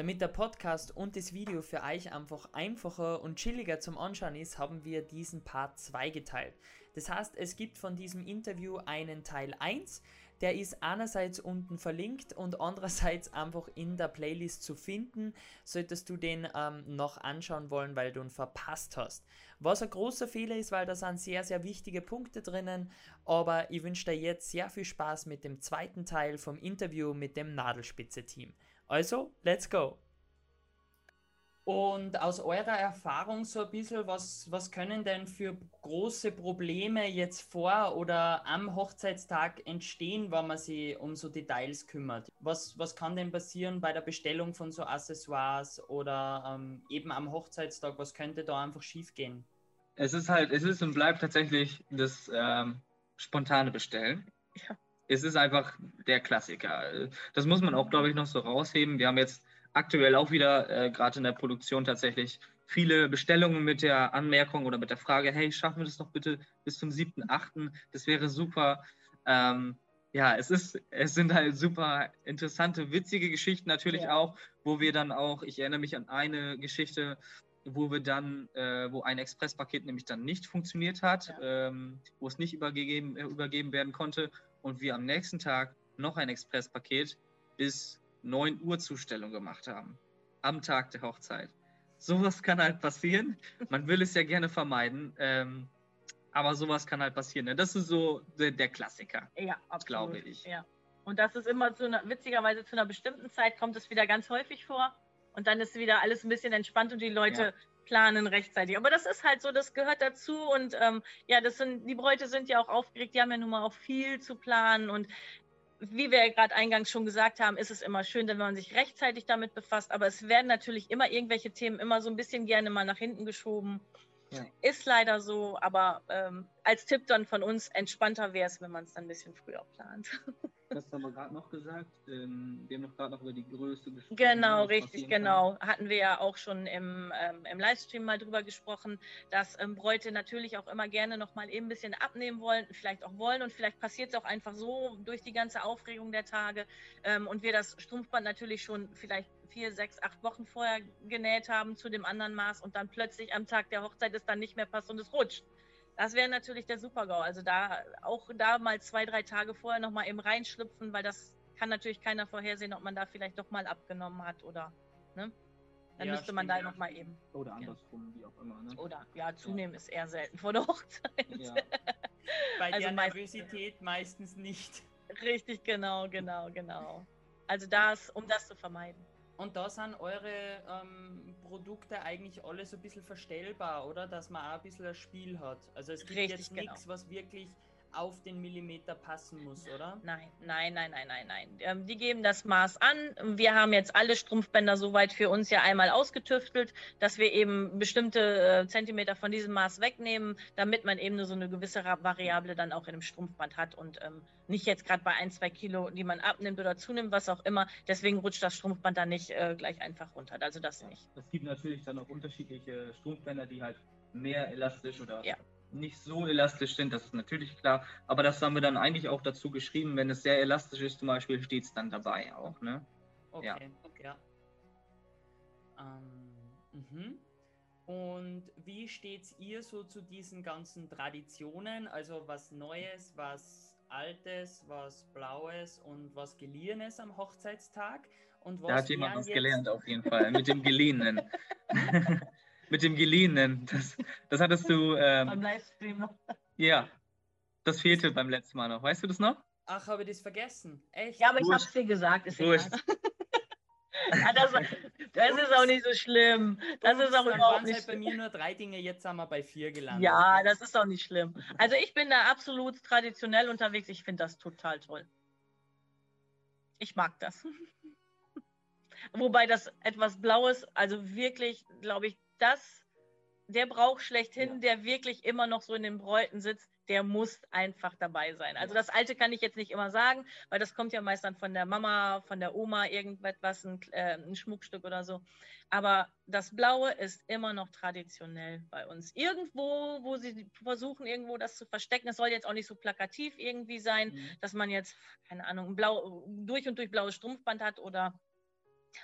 Damit der Podcast und das Video für euch einfach einfacher und chilliger zum Anschauen ist, haben wir diesen Part 2 geteilt. Das heißt, es gibt von diesem Interview einen Teil 1, der ist einerseits unten verlinkt und andererseits einfach in der Playlist zu finden, solltest du den ähm, noch anschauen wollen, weil du ihn verpasst hast. Was ein großer Fehler ist, weil da sind sehr, sehr wichtige Punkte drinnen, aber ich wünsche dir jetzt sehr viel Spaß mit dem zweiten Teil vom Interview mit dem Nadelspitze-Team. Also, let's go! Und aus eurer Erfahrung so ein bisschen, was, was können denn für große Probleme jetzt vor oder am Hochzeitstag entstehen, wenn man sich um so Details kümmert? Was, was kann denn passieren bei der Bestellung von so Accessoires oder ähm, eben am Hochzeitstag? Was könnte da einfach schiefgehen? Es ist halt, es ist und bleibt tatsächlich das ähm, spontane Bestellen. Ja es ist einfach der Klassiker. Das muss man auch, glaube ich, noch so rausheben. Wir haben jetzt aktuell auch wieder, äh, gerade in der Produktion tatsächlich, viele Bestellungen mit der Anmerkung oder mit der Frage, hey, schaffen wir das doch bitte bis zum 7.8., das wäre super. Ähm, ja, es ist, es sind halt super interessante, witzige Geschichten natürlich ja. auch, wo wir dann auch, ich erinnere mich an eine Geschichte, wo wir dann, äh, wo ein Expresspaket nämlich dann nicht funktioniert hat, ja. ähm, wo es nicht übergeben, äh, übergeben werden konnte und wir am nächsten Tag noch ein Expresspaket bis 9 Uhr Zustellung gemacht haben. Am Tag der Hochzeit. Sowas kann halt passieren. Man will es ja gerne vermeiden. Ähm, aber sowas kann halt passieren. Ne? Das ist so der, der Klassiker. Ja, absolut. Glaube ich. Ja. Und das ist immer zu einer, witzigerweise zu einer bestimmten Zeit kommt es wieder ganz häufig vor. Und dann ist wieder alles ein bisschen entspannt und die Leute ja. Planen rechtzeitig. Aber das ist halt so, das gehört dazu. Und ähm, ja, das sind, die Bräute sind ja auch aufgeregt, die haben ja nun mal auch viel zu planen. Und wie wir ja gerade eingangs schon gesagt haben, ist es immer schön, wenn man sich rechtzeitig damit befasst. Aber es werden natürlich immer irgendwelche Themen immer so ein bisschen gerne mal nach hinten geschoben. Ja. Ist leider so, aber ähm, als Tipp dann von uns, entspannter wäre es, wenn man es dann ein bisschen früher plant. Das haben wir gerade noch gesagt. Ähm, wir haben noch gerade noch über die Größe gesprochen. Genau, richtig, genau. Kann. Hatten wir ja auch schon im, ähm, im Livestream mal drüber gesprochen, dass ähm, Bräute natürlich auch immer gerne noch mal eben ein bisschen abnehmen wollen, vielleicht auch wollen und vielleicht passiert es auch einfach so durch die ganze Aufregung der Tage ähm, und wir das Strumpfband natürlich schon vielleicht vier, sechs, acht Wochen vorher genäht haben zu dem anderen Maß und dann plötzlich am Tag der Hochzeit es dann nicht mehr passt und es rutscht. Das wäre natürlich der Super-GAU. Also da auch da mal zwei, drei Tage vorher noch mal eben reinschlüpfen, weil das kann natürlich keiner vorhersehen, ob man da vielleicht doch mal abgenommen hat oder ne? Dann ja, müsste man da noch mal eben. Oder andersrum, ja. wie auch immer. Ne? Oder ja, zunehmen ja. ist eher selten vor der Hochzeit. Ja. Bei also der Nervosität meistens nicht. Richtig, genau, genau, genau. Also das, um das zu vermeiden. Und da sind eure ähm, Produkte eigentlich alle so ein bisschen verstellbar, oder? Dass man auch ein bisschen ein Spiel hat. Also es gibt Richtig, jetzt nichts, genau. was wirklich auf den Millimeter passen muss, oder? Nein, nein, nein, nein, nein, nein. Ähm, die geben das Maß an. Wir haben jetzt alle Strumpfbänder soweit für uns ja einmal ausgetüftelt, dass wir eben bestimmte äh, Zentimeter von diesem Maß wegnehmen, damit man eben nur so eine gewisse Variable dann auch in dem Strumpfband hat und ähm, nicht jetzt gerade bei ein, zwei Kilo, die man abnimmt oder zunimmt, was auch immer. Deswegen rutscht das Strumpfband dann nicht äh, gleich einfach runter. Also das nicht. Es gibt natürlich dann auch unterschiedliche Strumpfbänder, die halt mehr elastisch oder ja nicht so elastisch sind, das ist natürlich klar. Aber das haben wir dann eigentlich auch dazu geschrieben, wenn es sehr elastisch ist, zum Beispiel, steht es dann dabei auch. Ne? Okay, ja. ja. Ähm, mhm. Und wie steht ihr so zu diesen ganzen Traditionen? Also was Neues, was Altes, was Blaues und was Geliehenes am Hochzeitstag? Und was da hat jemand was gelernt auf jeden Fall, mit dem Geliehenen. mit dem Geliehenen. Das, das hattest du. Ähm, beim Livestream noch. Ja, das fehlte beim letzten Mal noch. Weißt du das noch? Ach, habe ich das vergessen? Echt? Ja, aber ich habe es dir gesagt. Ist ja, das, das, ist auch nicht so schlimm. Das ist auch überhaupt nicht halt bei mir nur drei Dinge, jetzt haben wir bei vier gelandet. Ja, das ist auch nicht schlimm. Also ich bin da absolut traditionell unterwegs. Ich finde das total toll. Ich mag das. Wobei das etwas Blaues, also wirklich, glaube ich, das, der Brauch schlechthin, ja. der wirklich immer noch so in den Bräuten sitzt, der muss einfach dabei sein. Also das Alte kann ich jetzt nicht immer sagen, weil das kommt ja meist dann von der Mama, von der Oma, irgendetwas, ein, äh, ein Schmuckstück oder so. Aber das Blaue ist immer noch traditionell bei uns. Irgendwo, wo sie versuchen, irgendwo das zu verstecken, es soll jetzt auch nicht so plakativ irgendwie sein, mhm. dass man jetzt, keine Ahnung, ein blau, durch und durch blaues Strumpfband hat oder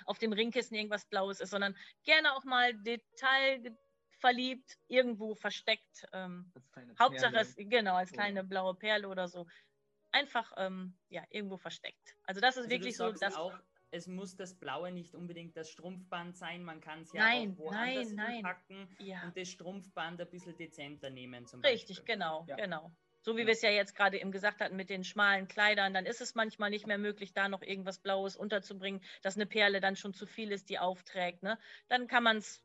auf dem Ringkissen irgendwas Blaues ist, sondern gerne auch mal detailverliebt, irgendwo versteckt. Ähm, Hauptsache es, genau, als kleine blaue Perle oder so. Einfach ähm, ja, irgendwo versteckt. Also das ist also wirklich so, dass auch, es muss das Blaue nicht unbedingt das Strumpfband sein, man kann es ja nein, auch woanders nein, packen ja. und das Strumpfband ein bisschen dezenter nehmen. Zum Richtig, Beispiel. genau, ja. genau. So wie wir es ja jetzt gerade eben gesagt hatten mit den schmalen Kleidern, dann ist es manchmal nicht mehr möglich, da noch irgendwas Blaues unterzubringen, dass eine Perle dann schon zu viel ist, die aufträgt. Ne? Dann kann man es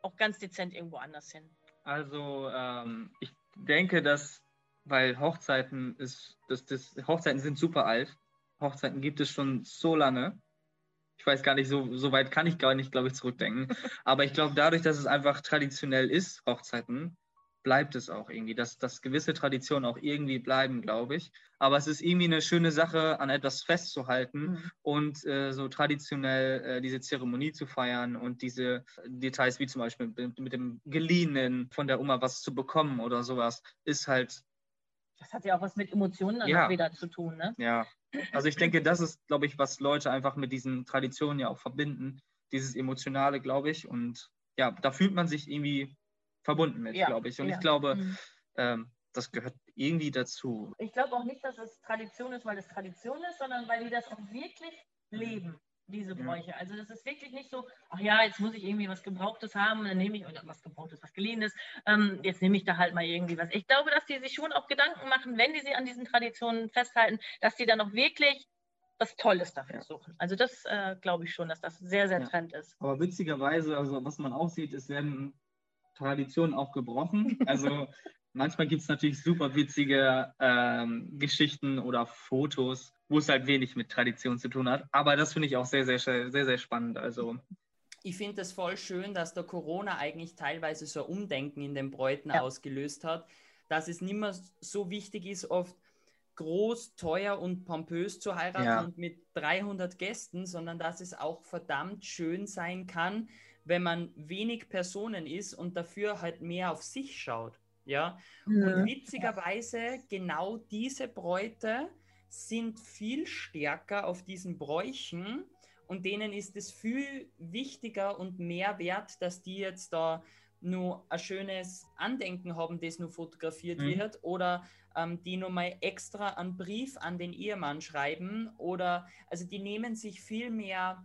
auch ganz dezent irgendwo anders hin. Also ähm, ich denke, dass, weil Hochzeiten ist, das, das, Hochzeiten sind super alt. Hochzeiten gibt es schon so lange. Ich weiß gar nicht, so, so weit kann ich gar nicht, glaube ich, zurückdenken. Aber ich glaube, dadurch, dass es einfach traditionell ist, Hochzeiten, bleibt es auch irgendwie, dass, dass gewisse Traditionen auch irgendwie bleiben, glaube ich. Aber es ist irgendwie eine schöne Sache, an etwas festzuhalten mhm. und äh, so traditionell äh, diese Zeremonie zu feiern und diese Details, wie zum Beispiel mit, mit, dem Geliehenen von der Oma was zu bekommen oder sowas, ist halt. Das hat ja auch was mit Emotionen dann ja. wieder zu tun, ne? Ja. Also ich denke, das ist, glaube ich, was Leute einfach mit diesen Traditionen ja auch verbinden. Dieses Emotionale, glaube ich. Und ja, da fühlt man sich irgendwie verbunden mit, ja. glaube ich. Und ja. ich glaube, mhm. ähm, das gehört irgendwie dazu. Ich glaube auch nicht, dass es Tradition ist, weil es Tradition ist, sondern weil die das auch wirklich leben, diese Bräuche. Ja. Also das ist wirklich nicht so, ach ja, jetzt muss ich irgendwie was Gebrauchtes haben, dann nehme ich, oder was Gebrauchtes, was Geliehenes, ähm, jetzt nehme ich da halt mal irgendwie was. Ich glaube, dass die sich schon auch Gedanken machen, wenn die sich an diesen Traditionen festhalten, dass die dann auch wirklich was Tolles dafür ja. suchen. Also das äh, glaube ich schon, dass das sehr, sehr ja. trend ist. Aber witzigerweise, also was man auch sieht, es werden Tradition auch gebrochen. Also manchmal gibt es natürlich super witzige ähm, Geschichten oder Fotos, wo es halt wenig mit Tradition zu tun hat. Aber das finde ich auch sehr, sehr, sehr, sehr spannend. Also ich finde es voll schön, dass der Corona eigentlich teilweise so ein Umdenken in den Bräuten ja. ausgelöst hat, dass es nicht mehr so wichtig ist, oft groß, teuer und pompös zu heiraten ja. und mit 300 Gästen, sondern dass es auch verdammt schön sein kann, wenn man wenig Personen ist und dafür halt mehr auf sich schaut. Ja. Mhm. Und witzigerweise, genau diese Bräute sind viel stärker auf diesen Bräuchen und denen ist es viel wichtiger und mehr wert, dass die jetzt da nur ein schönes Andenken haben, das nur fotografiert mhm. wird oder ähm, die nur mal extra einen Brief an den Ehemann schreiben oder also die nehmen sich viel mehr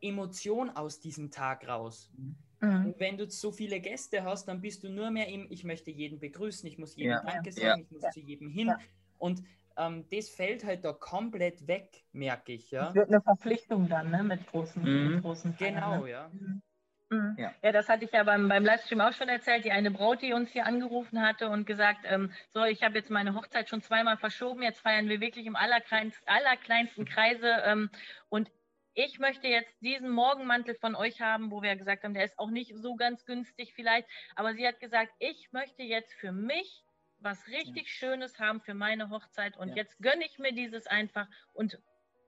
Emotion aus diesem Tag raus. Mhm. Und wenn du so viele Gäste hast, dann bist du nur mehr im, ich möchte jeden begrüßen, ich muss jedem ja. Danke sagen, ja. ich muss ja. zu jedem hin. Und ähm, das fällt halt da komplett weg, merke ich. Ja? Es wird eine Verpflichtung dann, ne, mit großen, mhm. mit großen Feiern, Genau, ne? ja. Mhm. mhm. Ja. ja, das hatte ich ja beim, beim Livestream auch schon erzählt. Die eine Braut, die uns hier angerufen hatte und gesagt, ähm, so, ich habe jetzt meine Hochzeit schon zweimal verschoben, jetzt feiern wir wirklich im allerkleinsten, allerkleinsten Kreise. Ähm, und ich möchte jetzt diesen Morgenmantel von euch haben, wo wir gesagt haben, der ist auch nicht so ganz günstig vielleicht, aber sie hat gesagt, ich möchte jetzt für mich was richtig ja. Schönes haben für meine Hochzeit und ja. jetzt gönne ich mir dieses einfach und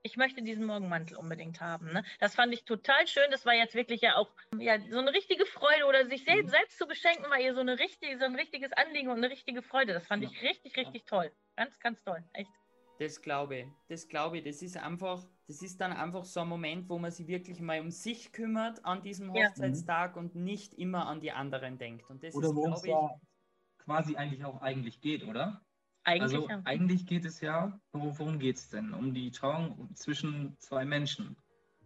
ich möchte diesen Morgenmantel unbedingt haben. Ne? Das fand ich total schön. Das war jetzt wirklich ja auch ja, so eine richtige Freude oder sich selbst, mhm. selbst zu beschenken, war ihr so, eine richtige, so ein richtiges Anliegen und eine richtige Freude. Das fand ja. ich richtig, richtig toll. Ganz, ganz toll. Echt. Das glaube ich. Das glaube ich. Das ist einfach, das ist dann einfach so ein Moment, wo man sich wirklich mal um sich kümmert an diesem Hochzeitstag ja. und nicht immer an die anderen denkt. Und das oder worum es ja quasi eigentlich auch eigentlich geht, oder? Eigentlich, also ja. eigentlich geht es ja, worum geht es denn? Um die Trauung zwischen zwei Menschen.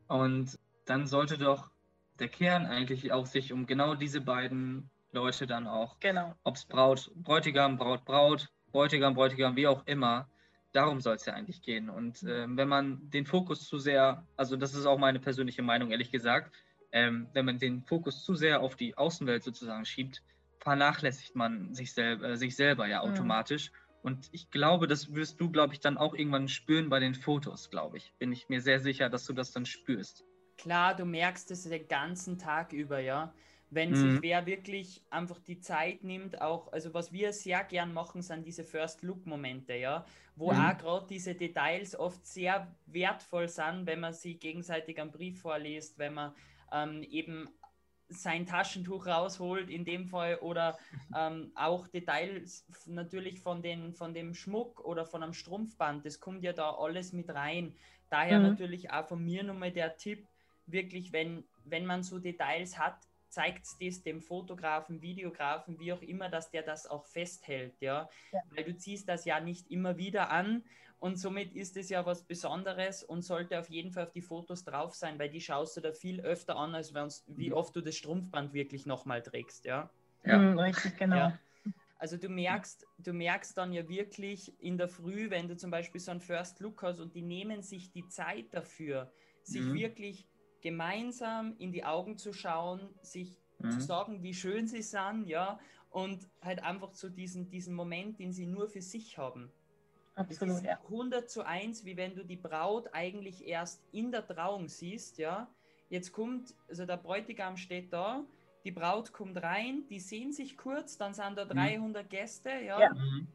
Und dann sollte doch der Kern eigentlich auch sich um genau diese beiden Leute dann auch, genau. ob es Braut, Bräutigam, Braut, Braut, Bräutigam, Bräutigam, wie auch immer, darum soll es ja eigentlich gehen. Und äh, wenn man den Fokus zu sehr, also das ist auch meine persönliche Meinung, ehrlich gesagt, ähm, wenn man den Fokus zu sehr auf die Außenwelt sozusagen schiebt, vernachlässigt man sich, sel äh, sich selber ja automatisch. Mhm. Und ich glaube, das wirst du, glaube ich, dann auch irgendwann spüren bei den Fotos, glaube ich. Bin ich mir sehr sicher, dass du das dann spürst. Klar, du merkst es den ganzen Tag über, ja wenn mhm. sich wer wirklich einfach die Zeit nimmt, auch, also was wir sehr gern machen, sind diese First-Look-Momente, ja, wo mhm. auch gerade diese Details oft sehr wertvoll sind, wenn man sie gegenseitig am Brief vorliest, wenn man ähm, eben sein Taschentuch rausholt in dem Fall oder ähm, auch Details natürlich von, den, von dem Schmuck oder von einem Strumpfband, das kommt ja da alles mit rein. Daher mhm. natürlich auch von mir nochmal der Tipp, wirklich, wenn, wenn man so Details hat, zeigt es dem Fotografen, Videografen, wie auch immer, dass der das auch festhält, ja? ja? Weil du ziehst das ja nicht immer wieder an und somit ist es ja was Besonderes und sollte auf jeden Fall auf die Fotos drauf sein, weil die schaust du da viel öfter an, als wie mhm. oft du das Strumpfband wirklich nochmal trägst, ja? Ja, mhm, richtig, genau. Ja. Also du merkst, du merkst dann ja wirklich in der Früh, wenn du zum Beispiel so einen First Look hast und die nehmen sich die Zeit dafür, sich mhm. wirklich gemeinsam in die Augen zu schauen, sich mhm. zu sagen, wie schön sie sind, ja, und halt einfach so diesen, diesen Moment, den sie nur für sich haben. Absolut, ja. 100 zu 1, wie wenn du die Braut eigentlich erst in der Trauung siehst, ja. Jetzt kommt, also der Bräutigam steht da, die Braut kommt rein, die sehen sich kurz, dann sind da 300 mhm. Gäste, ja. ja.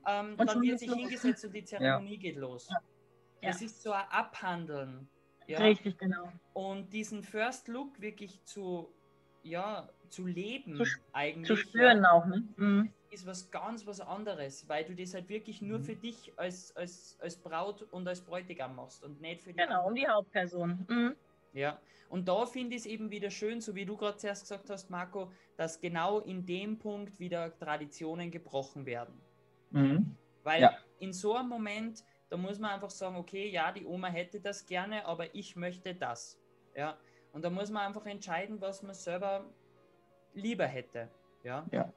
Ähm, dann wird sich los. hingesetzt und die Zeremonie ja. geht los. Ja. Das ist so ein Abhandeln. Ja? Richtig, genau. Und diesen First Look wirklich zu, ja, zu leben zu, eigentlich. Zu spüren ja, auch, ne? Mhm. Ist was ganz was anderes, weil du das halt wirklich nur mhm. für dich als, als, als Braut und als Bräutigam machst und nicht für die Genau, um die Hauptperson. Mhm. Ja, und da finde ich es eben wieder schön, so wie du gerade zuerst gesagt hast, Marco, dass genau in dem Punkt wieder Traditionen gebrochen werden. Mhm. Weil ja. in so einem Moment da muss man einfach sagen, okay, ja, die Oma hätte das gerne, aber ich möchte das. Ja. Und da muss man einfach entscheiden, was man selber lieber hätte. Ja. ja.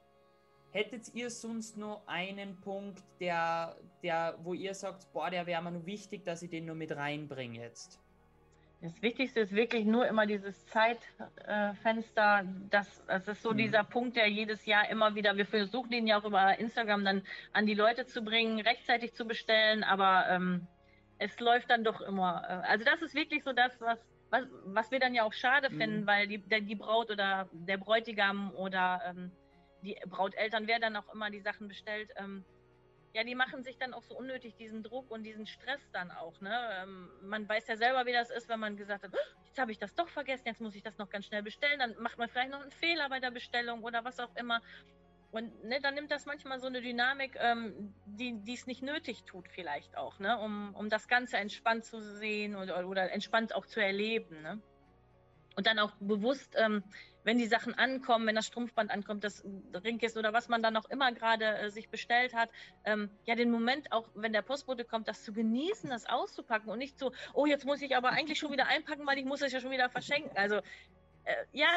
Hättet ihr sonst nur einen Punkt, der, der, wo ihr sagt, boah, der wäre mir nur wichtig, dass ich den nur mit reinbringe jetzt? Das Wichtigste ist wirklich nur immer dieses Zeitfenster. das, das ist so mhm. dieser Punkt, der jedes Jahr immer wieder, wir versuchen den ja auch über Instagram dann an die Leute zu bringen, rechtzeitig zu bestellen, aber ähm, es läuft dann doch immer. Äh, also das ist wirklich so das, was, was, was wir dann ja auch schade mhm. finden, weil die, der, die Braut oder der Bräutigam oder ähm, die Brauteltern, wer dann auch immer die Sachen bestellt, ähm, ja, die machen sich dann auch so unnötig diesen Druck und diesen Stress dann auch. Ne? Ähm, man weiß ja selber, wie das ist, wenn man gesagt hat, oh, jetzt habe ich das doch vergessen, jetzt muss ich das noch ganz schnell bestellen. Dann macht man vielleicht noch einen Fehler bei der Bestellung oder was auch immer. Und ne, dann nimmt das manchmal so eine Dynamik, ähm, die es nicht nötig tut, vielleicht auch, ne? um, um das Ganze entspannt zu sehen oder, oder entspannt auch zu erleben. Ne? Und dann auch bewusst ähm, wenn die Sachen ankommen, wenn das Strumpfband ankommt, das Ring ist oder was man dann noch immer gerade äh, sich bestellt hat, ähm, ja, den Moment auch, wenn der Postbote kommt, das zu genießen, das auszupacken und nicht so, oh, jetzt muss ich aber eigentlich schon wieder einpacken, weil ich muss es ja schon wieder verschenken. Also, äh, ja,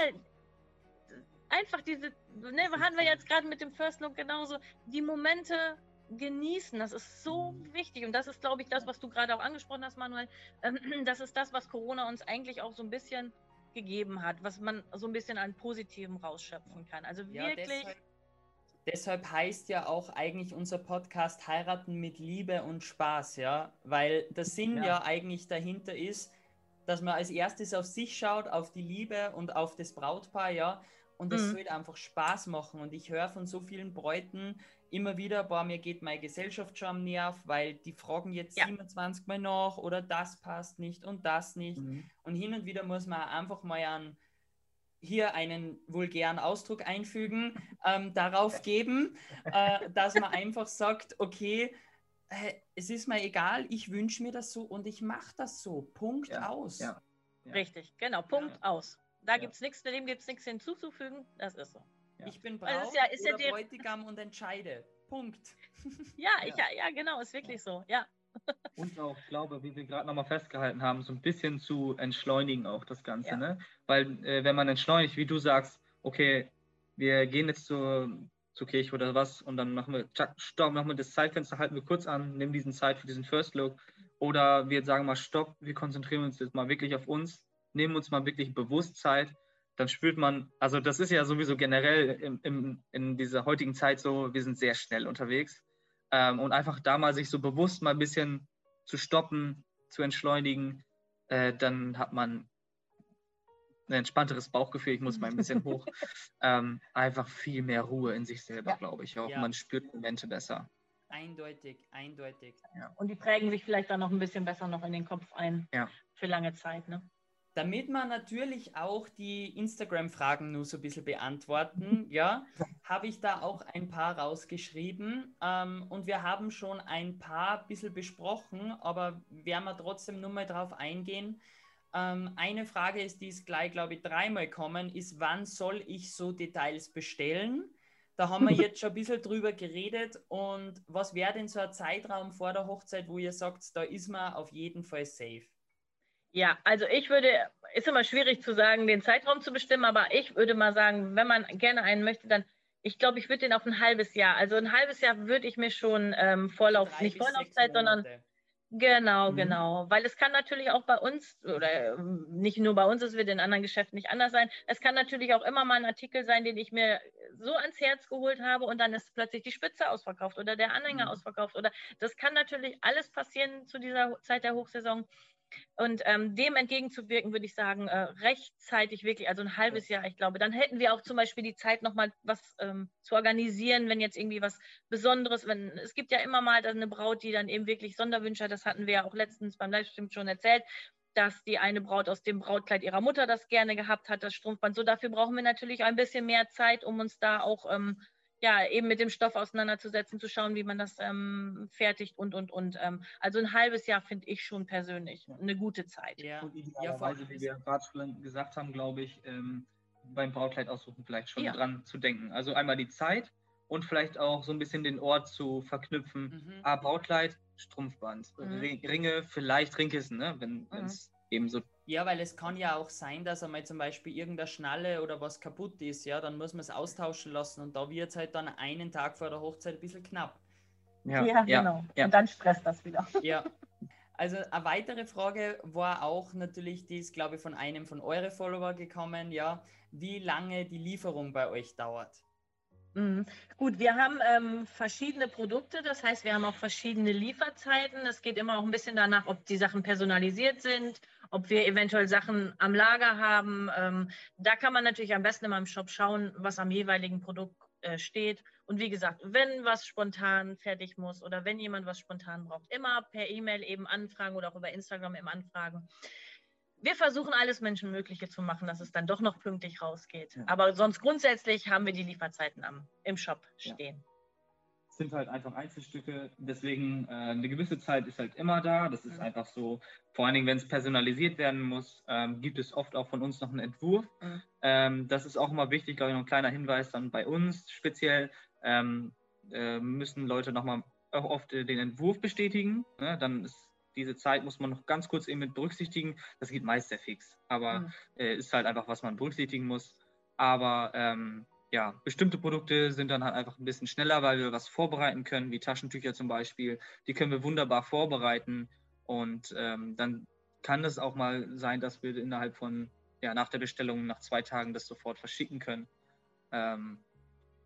einfach diese, ne, hatten wir jetzt gerade mit dem First Look genauso, die Momente genießen. Das ist so wichtig. Und das ist, glaube ich, das, was du gerade auch angesprochen hast, Manuel. Ähm, das ist das, was Corona uns eigentlich auch so ein bisschen gegeben hat, was man so ein bisschen an Positiven rausschöpfen kann. Also ja, wirklich. Deshalb, deshalb, heißt ja auch eigentlich unser Podcast Heiraten mit Liebe und Spaß, ja, weil der Sinn ja, ja eigentlich dahinter ist, dass man als erstes auf sich schaut, auf die Liebe und auf das Brautpaar, ja, und es mhm. soll einfach Spaß machen. Und ich höre von so vielen Bräuten, immer wieder, boah, mir geht meine Gesellschaft schon am Nerv, weil die fragen jetzt ja. 27 Mal nach oder das passt nicht und das nicht. Mhm. Und hin und wieder muss man einfach mal an hier einen vulgären Ausdruck einfügen, ähm, darauf geben, äh, dass man einfach sagt, okay, äh, es ist mir egal, ich wünsche mir das so und ich mache das so. Punkt ja. aus. Ja. Richtig, genau, Punkt aus. Da gibt es nichts, dem gibt es nichts hinzuzufügen, das ist so. Ja. Ich bin Braut also ist ja, ist oder ja Bräutigam und entscheide. Punkt. Ja, ja. Ich, ja, genau, ist wirklich so, ja. Und auch, glaube, wie wir gerade nochmal festgehalten haben, so ein bisschen zu entschleunigen auch das Ganze, ja. ne? Weil äh, wenn man entschleunigt, wie du sagst, okay, wir gehen jetzt zur, zur Kirche oder was und dann machen wir, stopp, machen wir das Zeitfenster, halten wir kurz an, nehmen diesen Zeit für diesen First Look oder wir sagen mal, stopp, wir konzentrieren uns jetzt mal wirklich auf uns, nehmen uns mal wirklich bewusst Zeit dann spürt man, also das ist ja sowieso generell im, im, in dieser heutigen Zeit so, wir sind sehr schnell unterwegs. Ähm, und einfach da mal sich so bewusst mal ein bisschen zu stoppen, zu entschleunigen, äh, dann hat man ein entspannteres Bauchgefühl, ich muss mal ein bisschen hoch, ähm, einfach viel mehr Ruhe in sich selber, ja. glaube ich auch. Ja. Man spürt Momente besser. Eindeutig, eindeutig. Ja. Und die prägen sich vielleicht dann noch ein bisschen besser noch in den Kopf ein ja. für lange Zeit. Ne? Damit wir natürlich auch die Instagram-Fragen nur so ein bisschen beantworten, ja, habe ich da auch ein paar rausgeschrieben. Ähm, und wir haben schon ein paar ein bisschen besprochen, aber werden wir trotzdem nur mal drauf eingehen. Ähm, eine Frage ist, die ist gleich, glaube ich, dreimal kommen, ist, wann soll ich so Details bestellen? Da haben wir jetzt schon ein bisschen drüber geredet. Und was wäre denn so ein Zeitraum vor der Hochzeit, wo ihr sagt, da ist man auf jeden Fall safe? Ja, also ich würde, ist immer schwierig zu sagen, den Zeitraum zu bestimmen, aber ich würde mal sagen, wenn man gerne einen möchte, dann, ich glaube, ich würde den auf ein halbes Jahr, also ein halbes Jahr würde ich mir schon ähm, Vorlauf, nicht Vorlaufzeit, sondern Genau, mhm. genau. Weil es kann natürlich auch bei uns, oder ähm, nicht nur bei uns, es wird in anderen Geschäften nicht anders sein, es kann natürlich auch immer mal ein Artikel sein, den ich mir so ans Herz geholt habe und dann ist plötzlich die Spitze ausverkauft oder der Anhänger mhm. ausverkauft. Oder das kann natürlich alles passieren zu dieser Zeit der Hochsaison. Und ähm, dem entgegenzuwirken, würde ich sagen, äh, rechtzeitig wirklich, also ein halbes Jahr, ich glaube. Dann hätten wir auch zum Beispiel die Zeit, nochmal was ähm, zu organisieren, wenn jetzt irgendwie was Besonderes, wenn es gibt ja immer mal eine Braut, die dann eben wirklich Sonderwünsche hat, das hatten wir ja auch letztens beim Livestream schon erzählt, dass die eine Braut aus dem Brautkleid ihrer Mutter das gerne gehabt hat, das Strumpfband. So, dafür brauchen wir natürlich ein bisschen mehr Zeit, um uns da auch ähm, ja, eben mit dem Stoff auseinanderzusetzen, zu schauen, wie man das ähm, fertigt und, und, und. Ähm, also ein halbes Jahr finde ich schon persönlich eine gute Zeit. Ja, und idealerweise, ja, wie wir gerade schon gesagt haben, glaube ich, ähm, beim Brautkleid aussuchen vielleicht schon ja. dran zu denken. Also einmal die Zeit und vielleicht auch so ein bisschen den Ort zu verknüpfen. Mhm. Ah, Brautkleid, Strumpfband, mhm. Ringe, vielleicht Ringkissen, ne? wenn es mhm. eben so ja, weil es kann ja auch sein, dass einmal zum Beispiel irgendeine Schnalle oder was kaputt ist, ja, dann muss man es austauschen lassen und da wird es halt dann einen Tag vor der Hochzeit ein bisschen knapp. Ja, ja, ja genau. Ja. Und dann stresst das wieder. Ja. Also eine weitere Frage war auch natürlich, die ist, glaube ich, von einem von euren Follower gekommen, ja, wie lange die Lieferung bei euch dauert. Mhm. Gut, wir haben ähm, verschiedene Produkte, das heißt, wir haben auch verschiedene Lieferzeiten. Es geht immer auch ein bisschen danach, ob die Sachen personalisiert sind, ob wir eventuell Sachen am Lager haben. Ähm, da kann man natürlich am besten in meinem Shop schauen, was am jeweiligen Produkt äh, steht. Und wie gesagt, wenn was spontan fertig muss oder wenn jemand was spontan braucht, immer per E-Mail eben anfragen oder auch über Instagram eben anfragen wir versuchen alles Menschenmögliche zu machen, dass es dann doch noch pünktlich rausgeht. Ja. Aber sonst grundsätzlich haben wir die Lieferzeiten am, im Shop stehen. Ja. Es sind halt einfach Einzelstücke, deswegen äh, eine gewisse Zeit ist halt immer da. Das ist mhm. einfach so, vor allen Dingen, wenn es personalisiert werden muss, ähm, gibt es oft auch von uns noch einen Entwurf. Mhm. Ähm, das ist auch immer wichtig, glaube ich, noch ein kleiner Hinweis dann bei uns speziell. Ähm, äh, müssen Leute nochmal auch oft äh, den Entwurf bestätigen. Ne? Dann ist diese Zeit muss man noch ganz kurz eben mit berücksichtigen. Das geht meist sehr fix, aber mhm. äh, ist halt einfach, was man berücksichtigen muss. Aber ähm, ja, bestimmte Produkte sind dann halt einfach ein bisschen schneller, weil wir was vorbereiten können, wie Taschentücher zum Beispiel. Die können wir wunderbar vorbereiten und ähm, dann kann es auch mal sein, dass wir innerhalb von, ja, nach der Bestellung, nach zwei Tagen das sofort verschicken können. Ähm,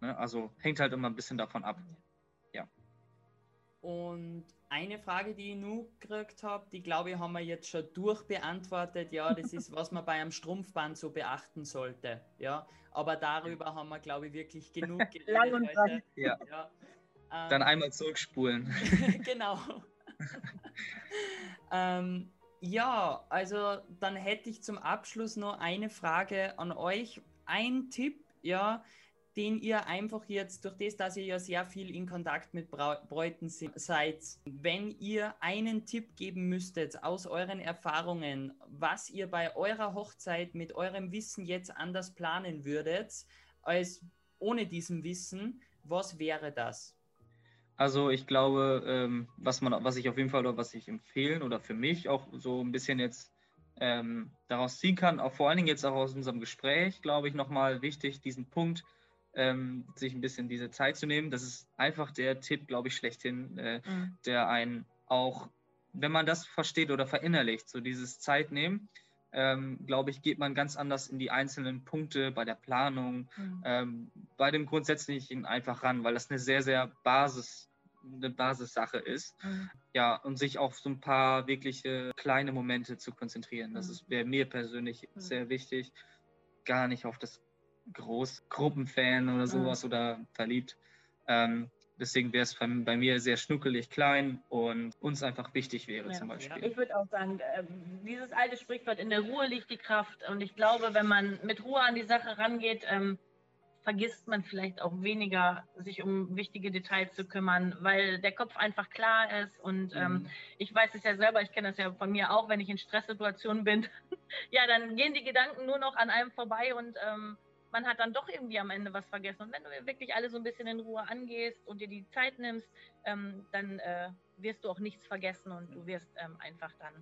ne? Also hängt halt immer ein bisschen davon ab. Ja. Und eine Frage, die ich nur gekriegt habe, die glaube ich, haben wir jetzt schon durchbeantwortet. Ja, das ist, was man bei einem Strumpfband so beachten sollte. Ja, aber darüber haben wir, glaube ich, wirklich genug geredet Lang und heute. Ja. ja. Ähm, Dann einmal zurückspulen. genau. ähm, ja, also dann hätte ich zum Abschluss noch eine Frage an euch. Ein Tipp, ja, den ihr einfach jetzt, durch das, dass ihr ja sehr viel in Kontakt mit Bräuten seid, wenn ihr einen Tipp geben müsstet aus euren Erfahrungen, was ihr bei eurer Hochzeit mit eurem Wissen jetzt anders planen würdet, als ohne diesem Wissen, was wäre das? Also ich glaube, ähm, was man, was ich auf jeden Fall oder was ich empfehlen oder für mich auch so ein bisschen jetzt ähm, daraus ziehen kann, auch vor allen Dingen jetzt auch aus unserem Gespräch, glaube ich, nochmal wichtig, diesen Punkt, ähm, sich ein bisschen diese Zeit zu nehmen. Das ist einfach der Tipp, glaube ich, schlechthin, äh, mhm. der einen auch, wenn man das versteht oder verinnerlicht, so dieses Zeit nehmen, ähm, glaube ich, geht man ganz anders in die einzelnen Punkte bei der Planung, mhm. ähm, bei dem Grundsätzlichen einfach ran, weil das eine sehr, sehr Basis, eine Basissache ist. Mhm. Ja, und sich auf so ein paar wirkliche kleine Momente zu konzentrieren. Das mhm. wäre mir persönlich mhm. sehr wichtig. Gar nicht auf das Großgruppenfan oder sowas mhm. oder verliebt. Ähm, deswegen wäre es bei mir sehr schnuckelig klein und uns einfach wichtig wäre ja, zum Beispiel. Ja. Ich würde auch sagen, äh, dieses alte Sprichwort, in der Ruhe liegt die Kraft. Und ich glaube, wenn man mit Ruhe an die Sache rangeht, ähm, vergisst man vielleicht auch weniger, sich um wichtige Details zu kümmern, weil der Kopf einfach klar ist. Und ähm, mhm. ich weiß es ja selber, ich kenne das ja von mir auch, wenn ich in Stresssituationen bin, ja, dann gehen die Gedanken nur noch an einem vorbei und ähm, man hat dann doch irgendwie am Ende was vergessen. Und wenn du wirklich alle so ein bisschen in Ruhe angehst und dir die Zeit nimmst, ähm, dann äh, wirst du auch nichts vergessen und du wirst ähm, einfach dann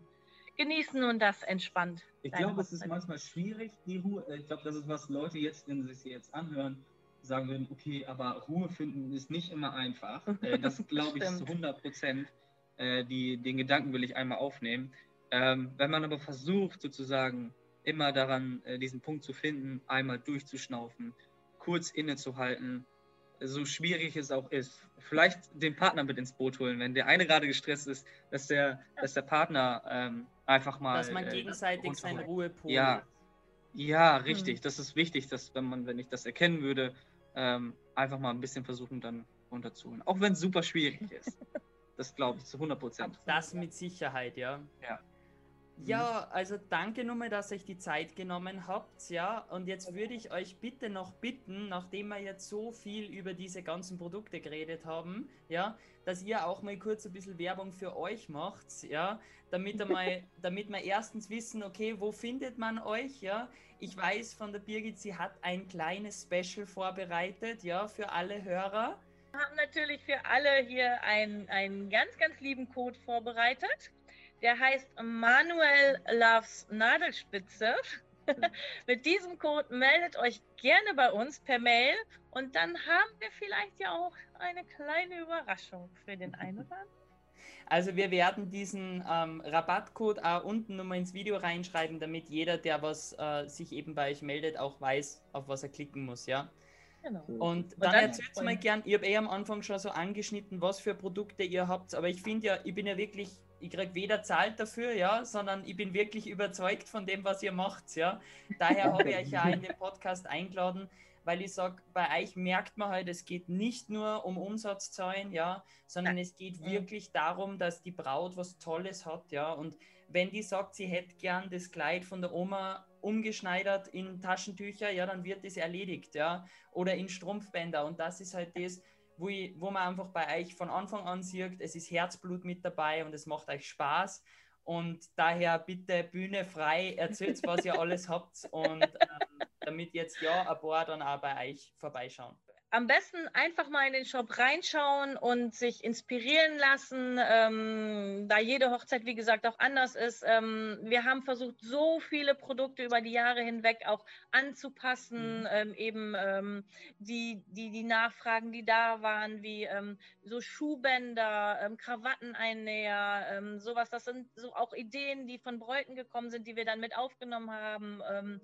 genießen und das entspannt. Ich glaube, es ist manchmal schwierig, die Ruhe. Ich glaube, das ist, was Leute jetzt, wenn sie sich jetzt anhören, sagen würden, okay, aber Ruhe finden ist nicht immer einfach. Äh, das glaube ich zu 100 Prozent. Äh, den Gedanken will ich einmal aufnehmen. Ähm, wenn man aber versucht, sozusagen immer daran, äh, diesen Punkt zu finden, einmal durchzuschnaufen, kurz innezuhalten, so schwierig es auch ist, vielleicht den Partner mit ins Boot holen, wenn der eine gerade gestresst ist, dass der, dass der Partner ähm, einfach mal. Dass man äh, gegenseitig äh, seinen Ruhepol. Ja, ja, richtig. Hm. Das ist wichtig, dass wenn man, wenn ich das erkennen würde, ähm, einfach mal ein bisschen versuchen, dann runterzuholen. Auch wenn es super schwierig ist. Das glaube ich zu 100 Prozent. Das mit Sicherheit, ja. Ja. Ja, mhm. also danke nochmal, dass ihr euch die Zeit genommen habt, ja. Und jetzt würde ich euch bitte noch bitten, nachdem wir jetzt so viel über diese ganzen Produkte geredet haben, ja, dass ihr auch mal kurz ein bisschen Werbung für euch macht, ja, damit, einmal, damit wir erstens wissen, okay, wo findet man euch, ja. Ich weiß von der Birgit, sie hat ein kleines Special vorbereitet, ja, für alle Hörer. Wir haben natürlich für alle hier einen, einen ganz, ganz lieben Code vorbereitet. Der heißt Manuel Loves Nadelspitze. Mit diesem Code meldet euch gerne bei uns per Mail und dann haben wir vielleicht ja auch eine kleine Überraschung für den einen oder anderen. Also wir werden diesen ähm, Rabattcode auch unten nochmal ins Video reinschreiben, damit jeder, der was äh, sich eben bei euch meldet, auch weiß, auf was er klicken muss, ja. Genau. Und dann, dann erzählt mal gern, ich habe eh am Anfang schon so angeschnitten, was für Produkte ihr habt, aber ich finde ja, ich bin ja wirklich ich kriege weder Zahlt dafür, ja, sondern ich bin wirklich überzeugt von dem, was ihr macht, ja. Daher habe ich euch ja in den Podcast eingeladen, weil ich sage, bei euch merkt man halt, es geht nicht nur um Umsatzzahlen, ja, sondern es geht wirklich darum, dass die Braut was Tolles hat, ja. Und wenn die sagt, sie hätte gern das Kleid von der Oma umgeschneidert in Taschentücher, ja, dann wird das erledigt, ja. Oder in Strumpfbänder. Und das ist halt das, wo, ich, wo man einfach bei euch von Anfang an sieht, es ist Herzblut mit dabei und es macht euch Spaß. Und daher bitte Bühne frei, erzählt, was ihr alles habt und ähm, damit jetzt ja ein paar dann auch bei euch vorbeischauen am besten einfach mal in den Shop reinschauen und sich inspirieren lassen, ähm, da jede Hochzeit, wie gesagt, auch anders ist. Ähm, wir haben versucht, so viele Produkte über die Jahre hinweg auch anzupassen, mhm. ähm, eben ähm, die, die, die Nachfragen, die da waren, wie ähm, so Schuhbänder, ähm, Krawatteneinnäher, sowas. Das sind so auch Ideen, die von Bräuten gekommen sind, die wir dann mit aufgenommen haben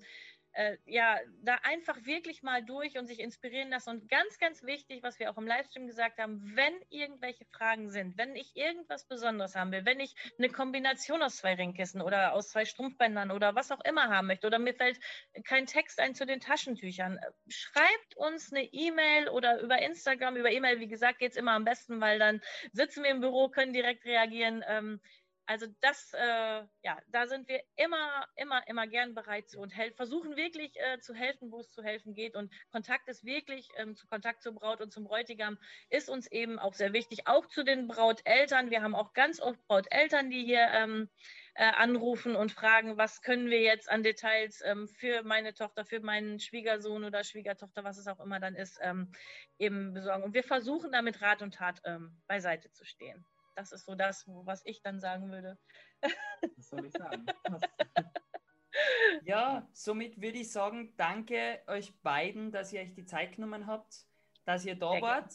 äh, ja, da einfach wirklich mal durch und sich inspirieren lassen. Und ganz, ganz wichtig, was wir auch im Livestream gesagt haben, wenn irgendwelche Fragen sind, wenn ich irgendwas Besonderes haben will, wenn ich eine Kombination aus zwei Ringkissen oder aus zwei Strumpfbändern oder was auch immer haben möchte oder mir fällt kein Text ein zu den Taschentüchern, äh, schreibt uns eine E-Mail oder über Instagram, über E-Mail, wie gesagt, geht es immer am besten, weil dann sitzen wir im Büro, können direkt reagieren. Ähm, also das, äh, ja, da sind wir immer, immer, immer gern bereit zu und versuchen wirklich äh, zu helfen, wo es zu helfen geht. Und Kontakt ist wirklich, ähm, zu Kontakt zur Braut und zum Bräutigam ist uns eben auch sehr wichtig. Auch zu den Brauteltern. Wir haben auch ganz oft Brauteltern, die hier ähm, äh, anrufen und fragen, was können wir jetzt an Details ähm, für meine Tochter, für meinen Schwiegersohn oder Schwiegertochter, was es auch immer dann ist, ähm, eben besorgen. Und wir versuchen damit Rat und Tat ähm, beiseite zu stehen. Das ist so das, was ich dann sagen würde. Was soll ich sagen? ja, somit würde ich sagen, danke euch beiden, dass ihr euch die Zeit genommen habt, dass ihr da Sehr wart.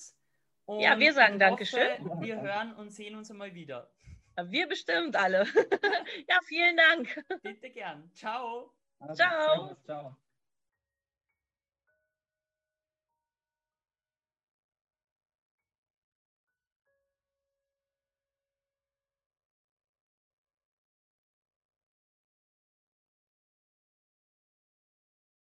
Und ja, wir sagen Dankeschön. Wir hören und sehen uns einmal wieder. Wir bestimmt alle. ja, vielen Dank. Bitte gern. Ciao. Also, ciao. Ciao.